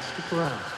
していくわ。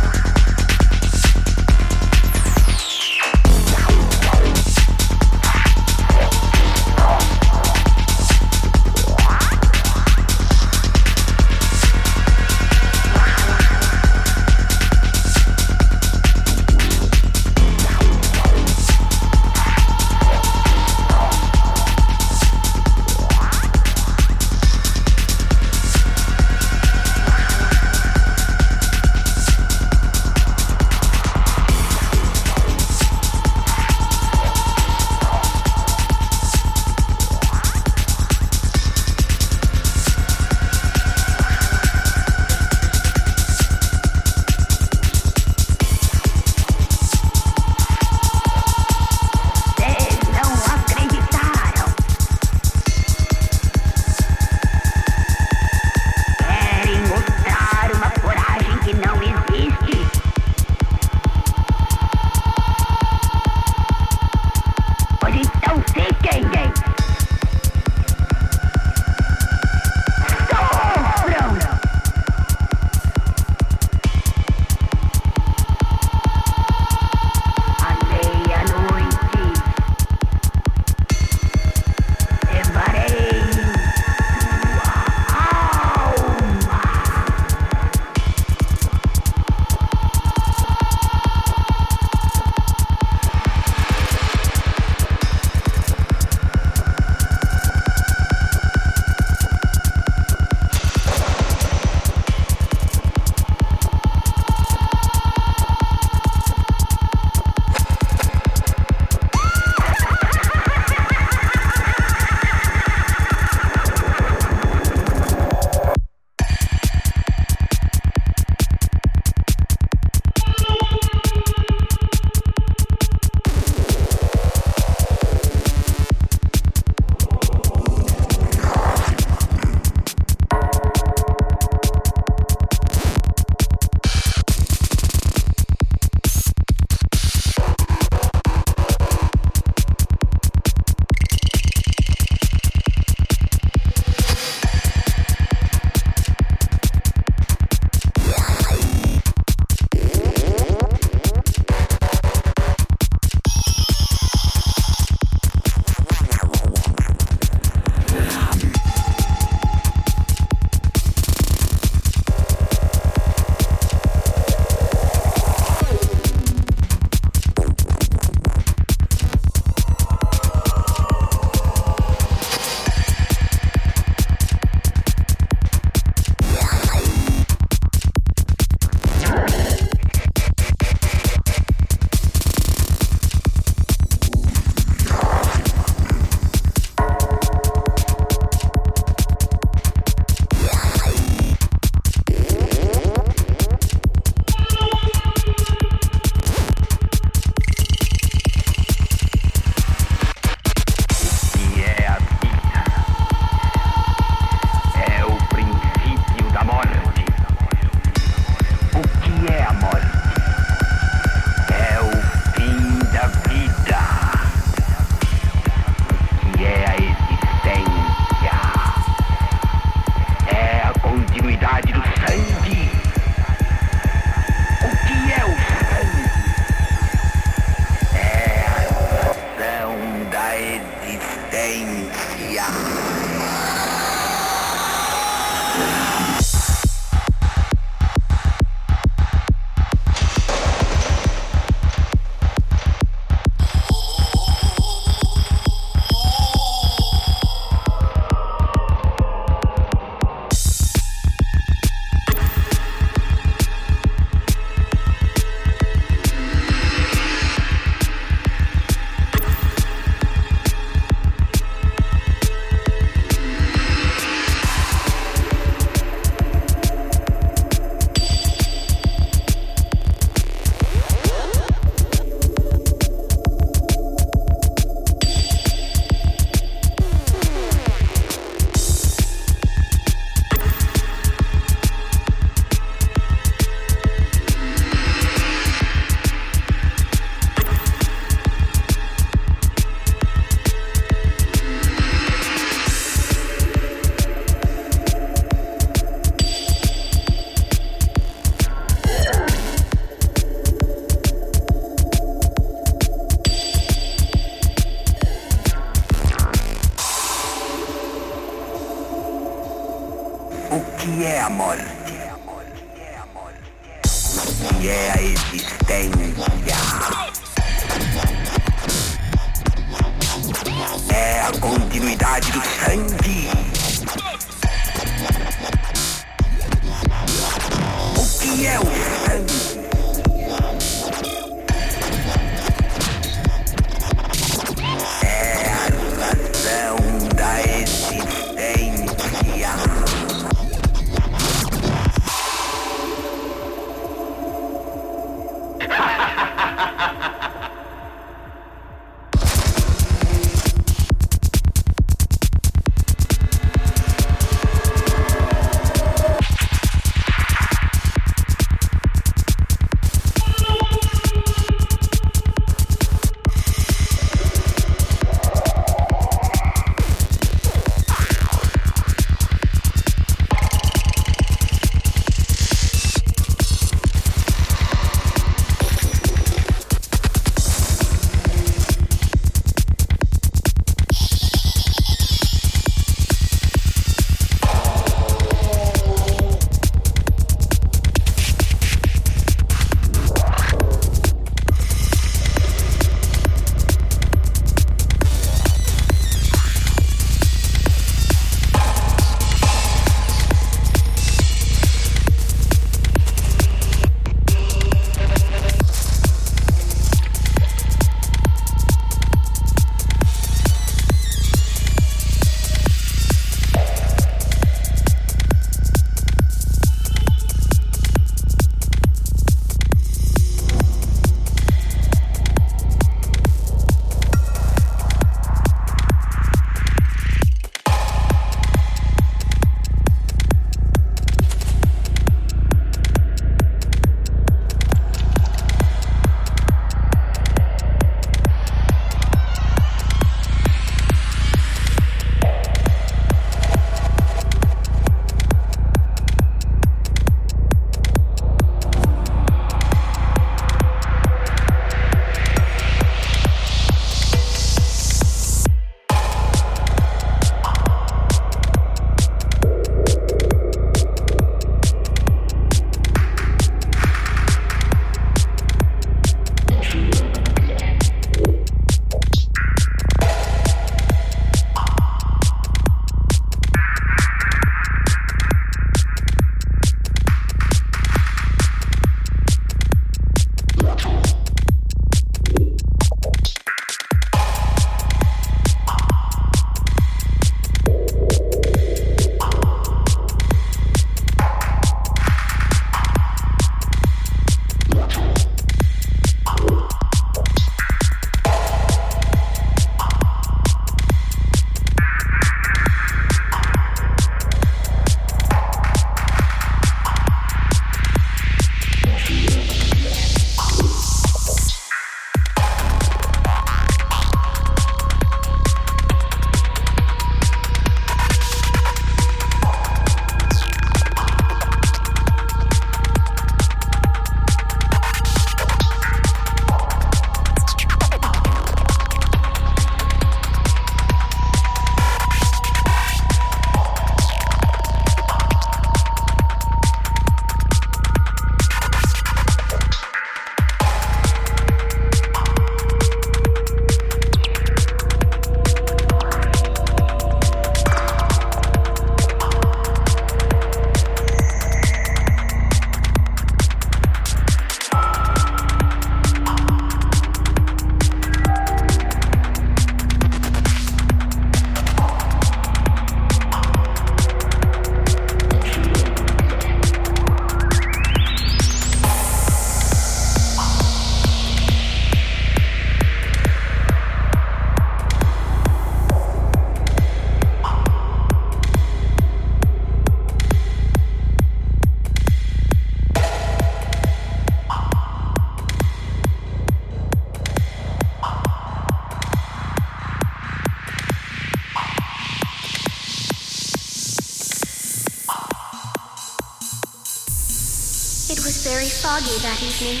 That evening.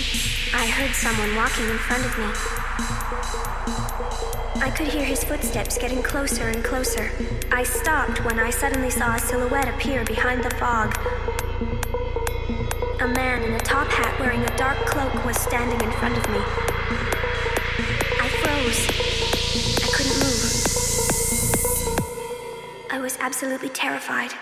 I heard someone walking in front of me. I could hear his footsteps getting closer and closer. I stopped when I suddenly saw a silhouette appear behind the fog. A man in a top hat wearing a dark cloak was standing in front of me. I froze. I couldn't move. I was absolutely terrified.